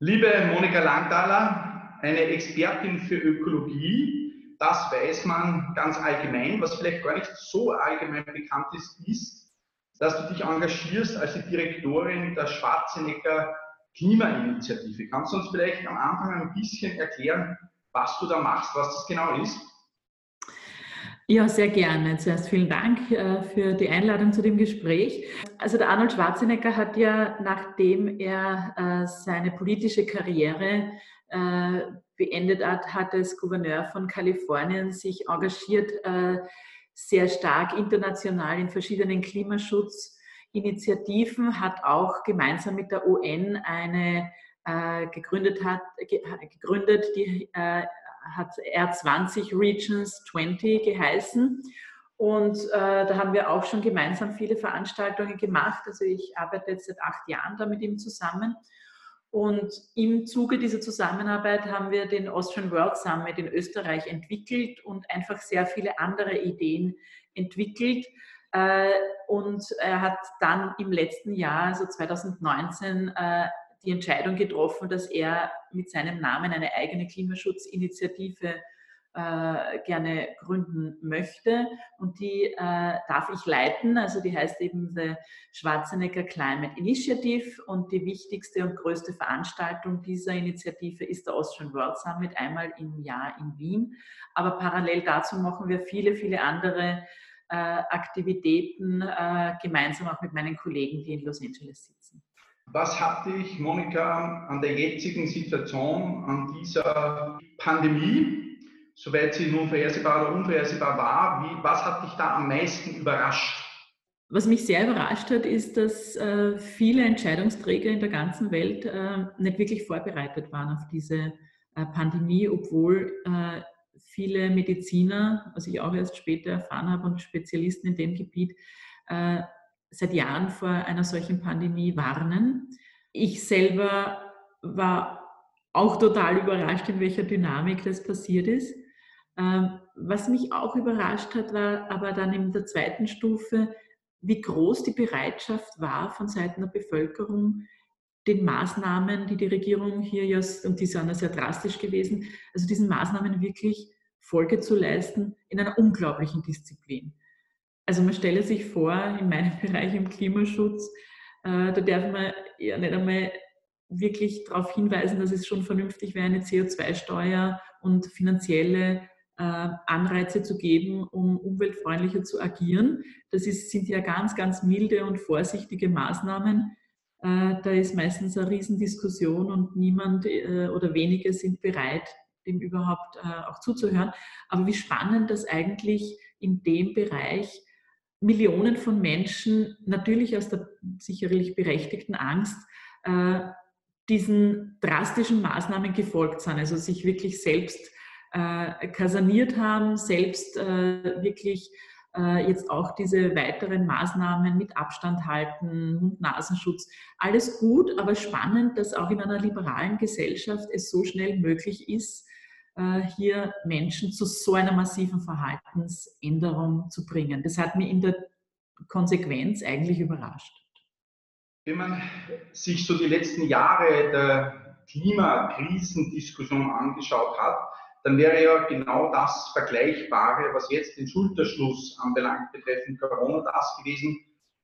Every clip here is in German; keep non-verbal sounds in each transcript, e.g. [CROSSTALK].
Liebe Monika Langthaler, eine Expertin für Ökologie, das weiß man ganz allgemein. Was vielleicht gar nicht so allgemein bekannt ist, ist, dass du dich engagierst als die Direktorin der Schwarzenegger Klimainitiative. Kannst du uns vielleicht am Anfang ein bisschen erklären, was du da machst, was das genau ist? Ja, sehr gerne. Zuerst vielen Dank äh, für die Einladung zu dem Gespräch. Also der Arnold Schwarzenegger hat ja, nachdem er äh, seine politische Karriere äh, beendet hat, hat als Gouverneur von Kalifornien sich engagiert, sehr stark international in verschiedenen Klimaschutzinitiativen, hat auch gemeinsam mit der UN eine gegründet hat, gegründet, die hat R20 Regions 20 geheißen. Und äh, da haben wir auch schon gemeinsam viele Veranstaltungen gemacht. Also ich arbeite jetzt seit acht Jahren da mit ihm zusammen. Und im Zuge dieser Zusammenarbeit haben wir den Austrian World Summit in Österreich entwickelt und einfach sehr viele andere Ideen entwickelt. Äh, und er hat dann im letzten Jahr, also 2019, äh, die Entscheidung getroffen, dass er mit seinem Namen eine eigene Klimaschutzinitiative äh, gerne gründen möchte. Und die äh, darf ich leiten. Also die heißt eben The Schwarzenegger Climate Initiative. Und die wichtigste und größte Veranstaltung dieser Initiative ist der Austrian World Summit, einmal im Jahr in Wien. Aber parallel dazu machen wir viele, viele andere äh, Aktivitäten äh, gemeinsam auch mit meinen Kollegen, die in Los Angeles sitzen. Was hat dich, Monika, an der jetzigen Situation, an dieser Pandemie, soweit sie nun vorhersehbar oder unvorhersehbar war, wie, was hat dich da am meisten überrascht? Was mich sehr überrascht hat, ist, dass äh, viele Entscheidungsträger in der ganzen Welt äh, nicht wirklich vorbereitet waren auf diese äh, Pandemie, obwohl äh, viele Mediziner, was ich auch erst später erfahren habe, und Spezialisten in dem Gebiet, äh, seit Jahren vor einer solchen Pandemie warnen. Ich selber war auch total überrascht, in welcher Dynamik das passiert ist. Ähm, was mich auch überrascht hat, war aber dann in der zweiten Stufe, wie groß die Bereitschaft war von Seiten der Bevölkerung, den Maßnahmen, die die Regierung hier ja, und die sind ja sehr drastisch gewesen, also diesen Maßnahmen wirklich Folge zu leisten in einer unglaublichen Disziplin. Also man stelle sich vor, in meinem [LAUGHS] Bereich im Klimaschutz, äh, da darf man ja nicht einmal wirklich darauf hinweisen, dass es schon vernünftig wäre, eine CO2-Steuer und finanzielle äh, Anreize zu geben, um umweltfreundlicher zu agieren. Das ist, sind ja ganz, ganz milde und vorsichtige Maßnahmen. Äh, da ist meistens eine Riesendiskussion und niemand oder wenige sind bereit, dem überhaupt auch zuzuhören. Aber wie spannend das eigentlich in dem Bereich Millionen von Menschen natürlich aus der sicherlich berechtigten Angst äh, diesen drastischen Maßnahmen gefolgt sind, also sich wirklich selbst äh, kasaniert haben, selbst äh, wirklich äh, jetzt auch diese weiteren Maßnahmen mit Abstand halten, Mund-Nasenschutz, alles gut, aber spannend, dass auch in einer liberalen Gesellschaft es so schnell möglich ist, hier Menschen zu so einer massiven Verhaltensänderung zu bringen. Das hat mich in der Konsequenz eigentlich überrascht. Wenn man sich so die letzten Jahre der Klimakrisendiskussion angeschaut hat, dann wäre ja genau das Vergleichbare, was jetzt den Schulterschluss anbelangt, betreffend Corona, das gewesen,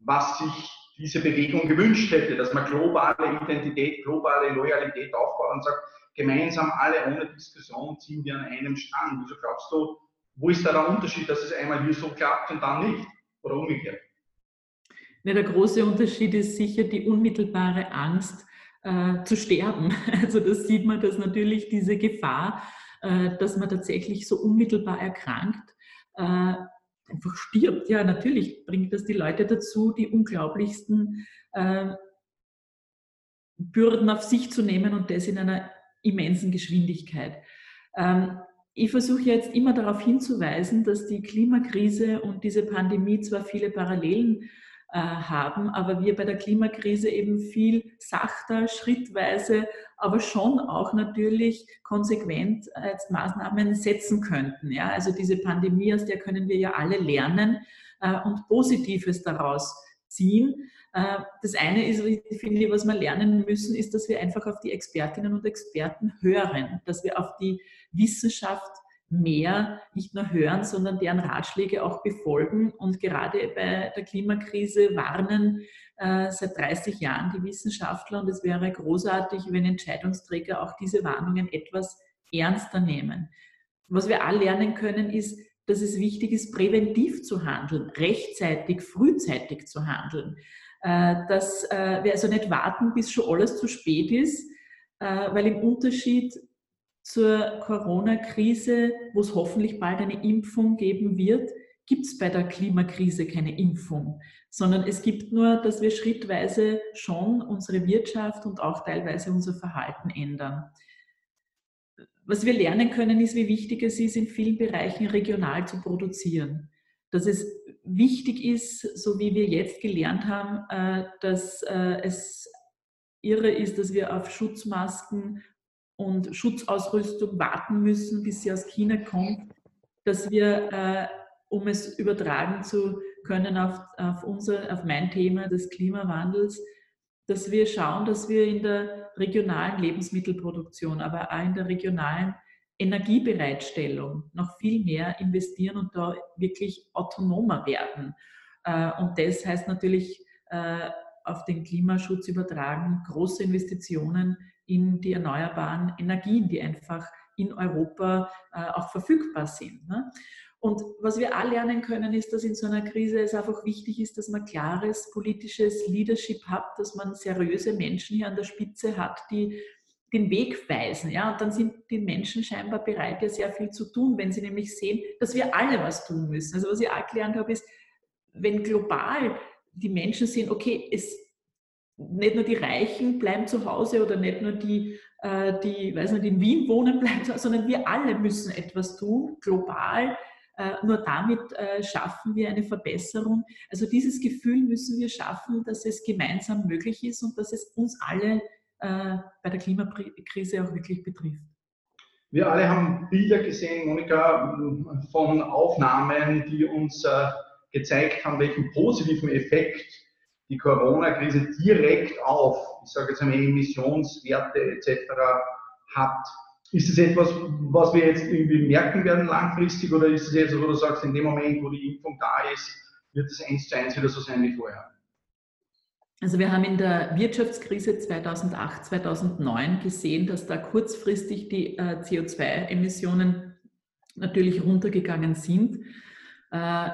was sich diese Bewegung gewünscht hätte, dass man globale Identität, globale Loyalität aufbaut und sagt, gemeinsam alle ohne Diskussion ziehen wir an einem Strang. Wieso glaubst du, wo ist da der Unterschied, dass es einmal hier so klappt und dann nicht? Oder umgekehrt? Ja, der große Unterschied ist sicher die unmittelbare Angst äh, zu sterben. [LAUGHS] Also das sieht man, dass natürlich diese Gefahr, äh, dass man tatsächlich so unmittelbar erkrankt, äh, einfach stirbt. Ja, natürlich bringt das die Leute dazu, die unglaublichsten äh, Bürden auf sich zu nehmen und das in einer immensen Geschwindigkeit. Ähm, ich versuche jetzt immer darauf hinzuweisen, dass die Klimakrise und diese Pandemie zwar viele Parallelen äh, haben, aber wir bei der Klimakrise eben viel sachter, schrittweise, aber schon auch natürlich konsequent als Maßnahmen setzen könnten. Ja? Also diese Pandemie, aus der können wir ja alle lernen äh, und Positives daraus ziehen. Äh, das eine ist, ich finde, was wir lernen müssen, ist, dass wir einfach auf die Expertinnen und Experten hören, dass wir auf die Wissenschaft mehr nicht nur hören, sondern deren Ratschläge auch befolgen. Und gerade bei der Klimakrise warnen äh, seit 30 Jahren die Wissenschaftler und es wäre großartig, wenn Entscheidungsträger auch diese Warnungen etwas ernster nehmen. Was wir alle lernen können, ist, dass es wichtig ist, präventiv zu handeln, rechtzeitig, frühzeitig zu handeln. Äh, dass äh, wir also nicht warten, bis schon alles zu spät ist, äh, weil im Unterschied zur Corona-Krise, wo es hoffentlich bald eine Impfung geben wird, gibt es bei der Klimakrise keine Impfung, sondern es gibt nur, dass wir schrittweise schon unsere Wirtschaft und auch teilweise unser Verhalten ändern. Was wir lernen können, ist, wie wichtig es ist, in vielen Bereichen regional zu produzieren. Dass es wichtig ist, so wie wir jetzt gelernt haben, äh, dass äh, es irre ist, dass wir auf Schutzmasken und Schutzausrüstung warten müssen, bis sie aus China kommt, dass wir, äh, um es übertragen zu können auf, auf, unser, auf mein Thema des Klimawandels, dass wir schauen, dass wir in der regionalen Lebensmittelproduktion, aber auch in der regionalen Energiebereitstellung noch viel mehr investieren und da wirklich autonomer werden. Äh, und das heißt natürlich äh, auf den Klimaschutz übertragen, große Investitionen in die erneuerbaren Energien, die einfach in Europa äh, auch verfügbar sind. Ne? Und was wir auch lernen können, ist, dass in so einer Krise es einfach wichtig ist, dass man klares politisches Leadership hat, dass man seriöse Menschen hier an der Spitze hat, die den Weg weisen. Ja? Und dann sind die Menschen scheinbar bereit, ja sehr viel zu tun, wenn sie nämlich sehen, dass wir alle was tun müssen. Also was ich auch gelernt habe, ist, wenn global die Menschen sehen, okay, es nicht nur die Reichen bleiben zu Hause oder nicht nur die, äh, die, weiß nicht, in Wien wohnen bleiben sondern wir alle müssen etwas tun, global. Äh, nur damit äh, schaffen wir eine Verbesserung. Also dieses Gefühl müssen wir schaffen, dass es gemeinsam möglich ist und dass es uns alle bei der Klimakrise auch wirklich betrifft. Wir alle haben Bilder gesehen, Monika, von Aufnahmen, die uns gezeigt haben, welchen positiven Effekt die Corona-Krise direkt auf, ich sage jetzt einmal, Emissionswerte etc. hat. Ist es etwas, was wir jetzt irgendwie merken werden langfristig oder ist es jetzt, wo du sagst, in dem Moment, wo die Impfung da ist, wird es eins zu eins wieder so sein wie vorher? Also wir haben in der Wirtschaftskrise 2008, 2009 gesehen, dass da kurzfristig die äh, CO2-Emissionen natürlich runtergegangen sind. Äh,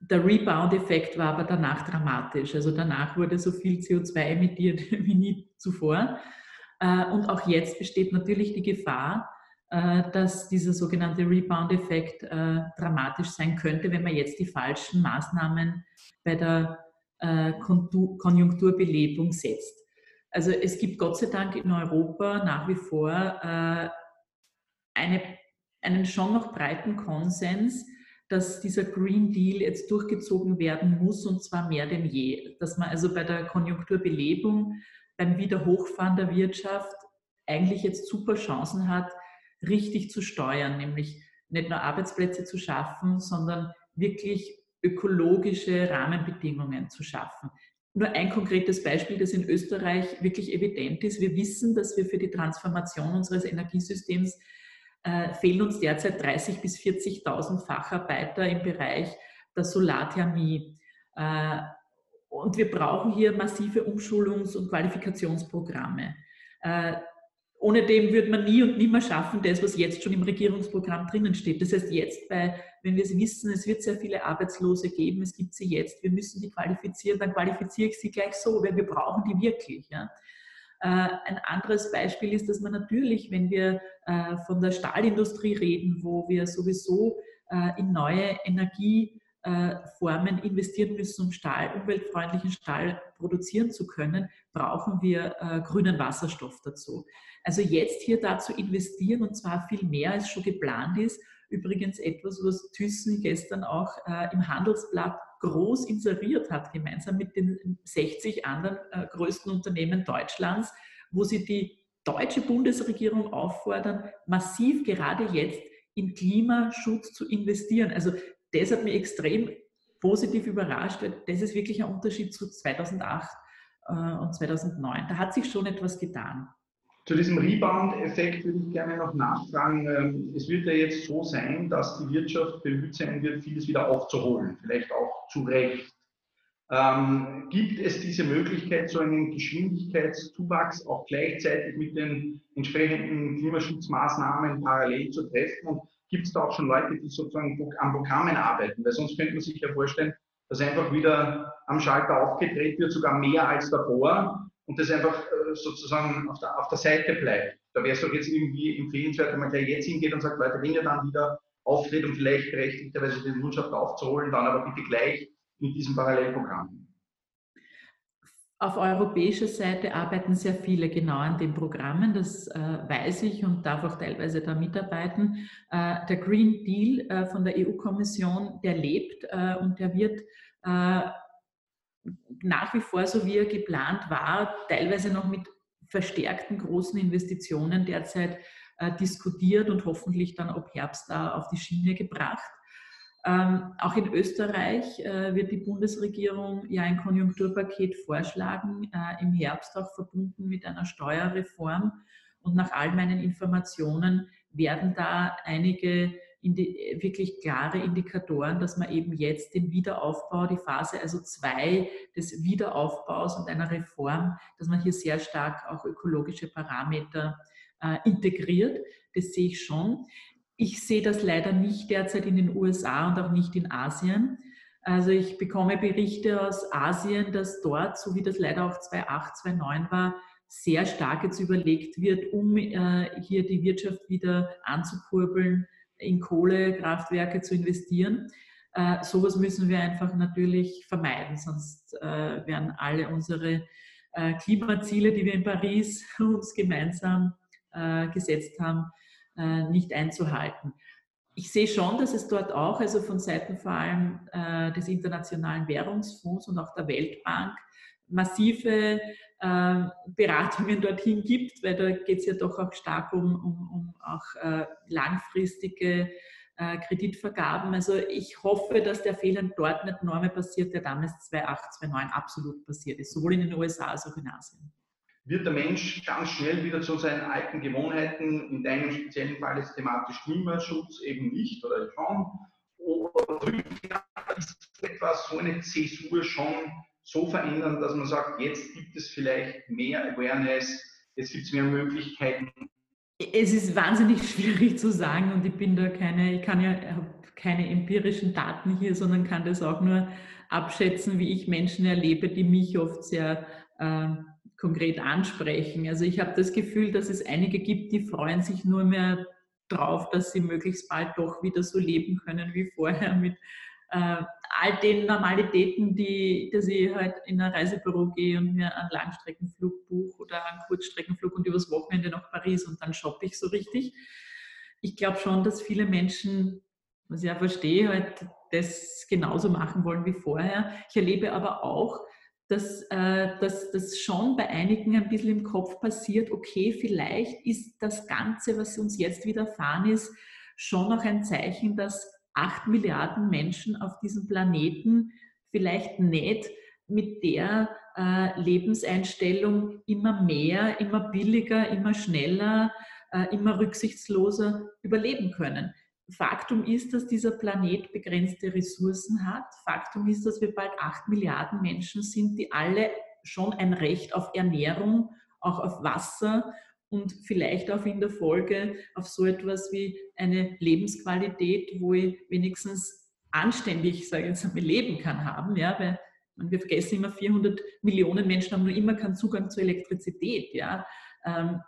der Rebound-Effekt war aber danach dramatisch. Also danach wurde so viel CO2 emittiert [LAUGHS] wie nie zuvor. Äh, und auch jetzt besteht natürlich die Gefahr, dass dieser sogenannte Rebound-Effekt dramatisch sein könnte, wenn man jetzt die falschen Maßnahmen bei der Konjunkturbelebung setzt. Also es gibt Gott sei Dank in Europa nach wie vor eine, einen schon noch breiten Konsens, dass dieser Green Deal jetzt durchgezogen werden muss und zwar mehr denn je. Dass man also bei der Konjunkturbelebung, beim Wiederhochfahren der Wirtschaft eigentlich jetzt super Chancen hat, richtig zu steuern, nämlich nicht nur Arbeitsplätze zu schaffen, sondern wirklich ökologische Rahmenbedingungen zu schaffen. Nur ein konkretes Beispiel, das in Österreich wirklich evident ist. Wir wissen, dass wir für die Transformation unseres Energiesystems äh, fehlen uns derzeit 30.000 bis 40.000 Facharbeiter im Bereich der Solarthermie. Äh, und wir brauchen hier massive Umschulungs- und Qualifikationsprogramme. Äh, ohne dem würde man nie und nimmer schaffen, das, was jetzt schon im Regierungsprogramm drinnen steht. Das heißt, jetzt, bei, wenn wir wissen, es wird sehr viele Arbeitslose geben, es gibt sie jetzt, wir müssen die qualifizieren, dann qualifiziere ich sie gleich so, weil wir brauchen die wirklich. Ja. Äh, ein anderes Beispiel ist, dass man natürlich, wenn wir äh, von der Stahlindustrie reden, wo wir sowieso äh, in neue Energieformen investieren müssen, um Stahl, umweltfreundlichen Stahl produzieren zu können, brauchen wir grünen Wasserstoff dazu. Also jetzt hier dazu investieren und zwar viel mehr als schon geplant ist. Übrigens etwas, was Thyssen gestern auch im Handelsblatt groß inseriert hat, gemeinsam mit den 60 anderen äh, größten Unternehmen Deutschlands, wo sie die deutsche Bundesregierung auffordern, massiv gerade jetzt in Klimaschutz zu investieren. Also das hat mich extrem positiv überrascht, weil das ist wirklich ein Unterschied zu 2008 äh, und 2009. Da hat sich schon etwas getan. Zu diesem Rebound-Effekt würde ich gerne noch nachfragen. Ähm, es wird ja jetzt so sein, dass die Wirtschaft bemüht sein wird, vieles wieder aufzuholen, vielleicht auch zu Recht. Ähm, gibt es diese Möglichkeit, so einen Geschwindigkeitszuwachs auch gleichzeitig mit den entsprechenden Klimaschutzmaßnahmen parallel zu treffen? Und gibt es da auch schon Leute, die sozusagen an Programmen arbeiten? Weil sonst könnte man sich ja vorstellen, dass einfach wieder am Schalter aufgedreht wird, sogar mehr als davor und das einfach äh, sozusagen auf der, auf der Seite bleibt. Da wäre es doch jetzt irgendwie empfehlenswert, wenn man gleich jetzt hingeht und sagt, Leute, wenn ihr dann wieder auftritt und vielleicht berechtigterweise die Wirtschaft aufzuholen, dann aber bitte gleich mit diesem Parallelprogramm. Auf europäischer Seite arbeiten sehr viele genau an den Programmen, das äh, weiß ich und darf auch teilweise da mitarbeiten. Äh, der Green Deal äh, von der EU-Kommission, der lebt äh, und der wird äh, nach wie vor so wie er geplant war, teilweise noch mit verstärkten großen Investitionen derzeit äh, diskutiert und hoffentlich dann ab Herbst da auf die Schiene gebracht. Ähm, auch in Österreich äh, wird die Bundesregierung ja ein Konjunkturpaket vorschlagen, äh, im Herbst auch verbunden mit einer Steuerreform. Und nach all meinen Informationen werden da einige die, wirklich klare Indikatoren, dass man eben jetzt den Wiederaufbau, die Phase also zwei des Wiederaufbaus und einer Reform, dass man hier sehr stark auch ökologische Parameter äh, integriert. Das sehe ich schon. Ich sehe das leider nicht derzeit in den USA und auch nicht in Asien. Also ich bekomme Berichte aus Asien, dass dort, so wie das leider auch 2008, 2009 war, sehr stark jetzt überlegt wird, um äh, hier die Wirtschaft wieder anzukurbeln, in Kohlekraftwerke zu investieren. Äh, sowas müssen wir einfach natürlich vermeiden, sonst äh, werden alle unsere Klimaziele, die wir in Paris [LAUGHS] uns gemeinsam gesetzt haben, äh, nicht einzuhalten. Ich sehe schon, dass es dort auch, also von Seiten vor allem äh, des Internationalen Währungsfonds und auch der Weltbank, massive äh, Beratungen dorthin gibt, weil da geht es ja doch auch stark um, um, um auch äh, langfristige äh, Kreditvergaben. Also ich hoffe, dass der Fehler dort nicht Norme passiert, der damals 2008, 2009 absolut passiert ist, sowohl in den USA als auch in Asien. Wird der Mensch ganz schnell wieder zu seinen alten Gewohnheiten, in deinem speziellen Fall ist thematisch Klimaschutz eben nicht oder schon? Oder ist etwas, so eine Zäsur schon so verändern, dass man sagt, jetzt gibt es vielleicht mehr Awareness, jetzt gibt es mehr Möglichkeiten? Es ist wahnsinnig schwierig zu sagen und ich bin da keine, ich kann ja keine empirischen Daten hier, sondern kann das auch nur abschätzen, wie ich Menschen erlebe, die mich oft sehr äh, konkret ansprechen. Also ich habe das Gefühl, dass es einige gibt, die freuen sich nur mehr drauf, dass sie möglichst bald doch wieder so leben können wie vorher mit äh, all den Normalitäten, die, dass ich halt in ein Reisebüro gehe und mir einen Langstreckenflug buche oder einen Kurzstreckenflug und übers Wochenende nach Paris und dann shoppe ich so richtig. Ich glaube schon, dass viele Menschen, was ich ja verstehe, halt das genauso machen wollen wie vorher. Ich erlebe aber auch, dass, äh, dass das schon bei einigen ein bisschen im Kopf passiert, okay, vielleicht ist das Ganze, was uns jetzt widerfahren ist, schon noch ein Zeichen, dass acht Milliarden Menschen auf diesem Planeten vielleicht nicht mit der äh, Lebenseinstellung immer mehr, immer billiger, immer schneller, äh, immer rücksichtsloser überleben können. Faktum ist, dass dieser Planet begrenzte Ressourcen hat. Faktum ist, dass wir bald acht Milliarden Menschen sind, die alle schon ein Recht auf Ernährung, auch auf Wasser und vielleicht auch in der Folge auf so etwas wie eine Lebensqualität, wo ich wenigstens anständig, sage ich jetzt einmal, leben kann, haben, ja, weil wir vergessen immer, 400 Millionen Menschen haben nur immer keinen Zugang zur Elektrizität, ja. Ähm,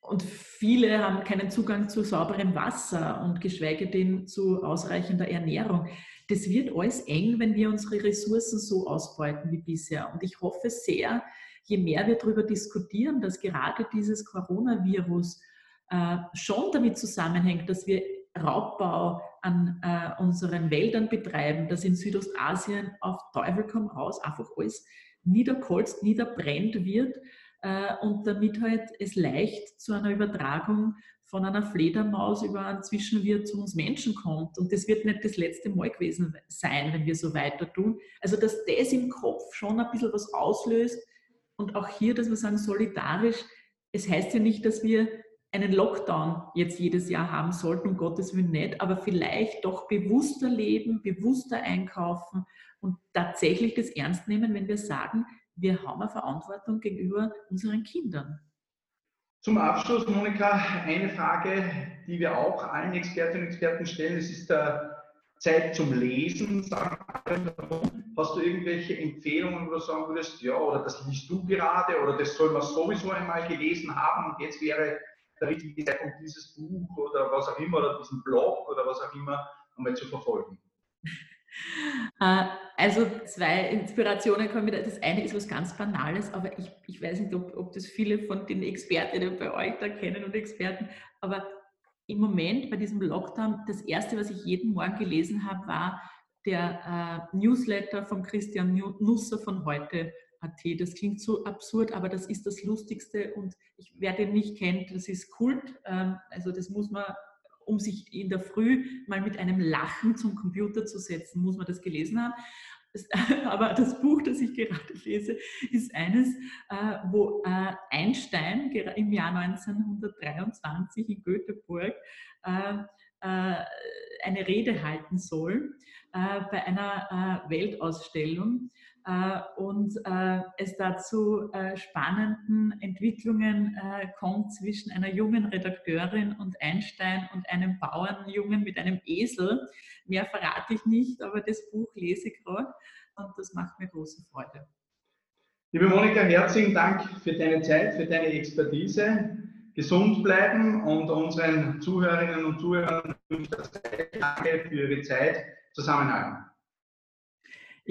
und viele haben keinen Zugang zu sauberem Wasser und geschweige denn zu ausreichender Ernährung. Das wird alles eng, wenn wir unsere Ressourcen so ausbeuten wie bisher. Und ich hoffe sehr, je mehr wir darüber diskutieren, dass gerade dieses Coronavirus äh, schon damit zusammenhängt, dass wir Raubbau an äh, unseren Wäldern betreiben, dass in Südostasien auf Teufel komm raus einfach alles niederkolzt, niederbrennt wird äh, und damit halt es leicht zu einer Übertragung von einer Fledermaus über einen Zwischenwirt zu uns Menschen kommt. Und das wird nicht das letzte Mal gewesen sein, wenn wir so weiter tun. Also, dass das im Kopf schon ein bisschen was auslöst. Und auch hier, dass wir sagen, solidarisch, es heißt ja nicht, dass wir einen Lockdown jetzt jedes Jahr haben sollten, um Gottes Willen nicht, aber vielleicht doch bewusster leben, bewusster einkaufen und tatsächlich das ernst nehmen, wenn wir sagen, wir haben eine Verantwortung gegenüber unseren Kindern. Zum Abschluss, Monika, eine Frage, die wir auch allen Expertinnen und Experten stellen. Es ist der Zeit zum Lesen. Hast du irgendwelche Empfehlungen, wo du sagen würdest, ja, oder das liest du gerade, oder das soll man sowieso einmal gelesen haben und jetzt wäre der richtige Zeitpunkt, dieses Buch oder was auch immer, oder diesen Blog oder was auch immer, einmal zu verfolgen? Also zwei Inspirationen kommen wieder. Das eine ist was ganz Banales, aber ich, ich weiß nicht, ob, ob das viele von den Expertinnen bei euch da kennen und Experten, aber im Moment bei diesem Lockdown, das erste, was ich jeden Morgen gelesen habe, war der äh, Newsletter von Christian Nusser von heute. Das klingt so absurd, aber das ist das Lustigste und ich, wer den nicht kennt, das ist Kult. Ähm, also das muss man um sich in der Früh mal mit einem Lachen zum Computer zu setzen, muss man das gelesen haben. [LAUGHS] aber das Buch, das ich gerade lese, ist eines, äh, wo äh, Einstein im Jahr 1923 in Göteborg äh, eine Rede halten soll bei einer Weltausstellung äh, und äh, es dazu äh, spannenden Entwicklungen kommt zwischen einer jungen Redakteurin und Einstein und einem Bauernjungen mit einem Esel. Mehr verrate ich nicht, aber das Buch lese ich gerade und das macht mir große Freude. Liebe Monika, herzlichen Dank für deine Zeit, für deine Expertise. Gesund bleiben und unseren Zuhörerinnen und Zuhörern danke für Ihre Zeit zusammenhalten.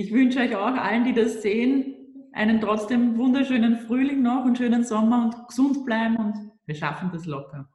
Ich wünsche euch auch allen, die das sehen, einen trotzdem wunderschönen Frühling noch und schönen Sommer und gesund bleiben und wir schaffen das locker.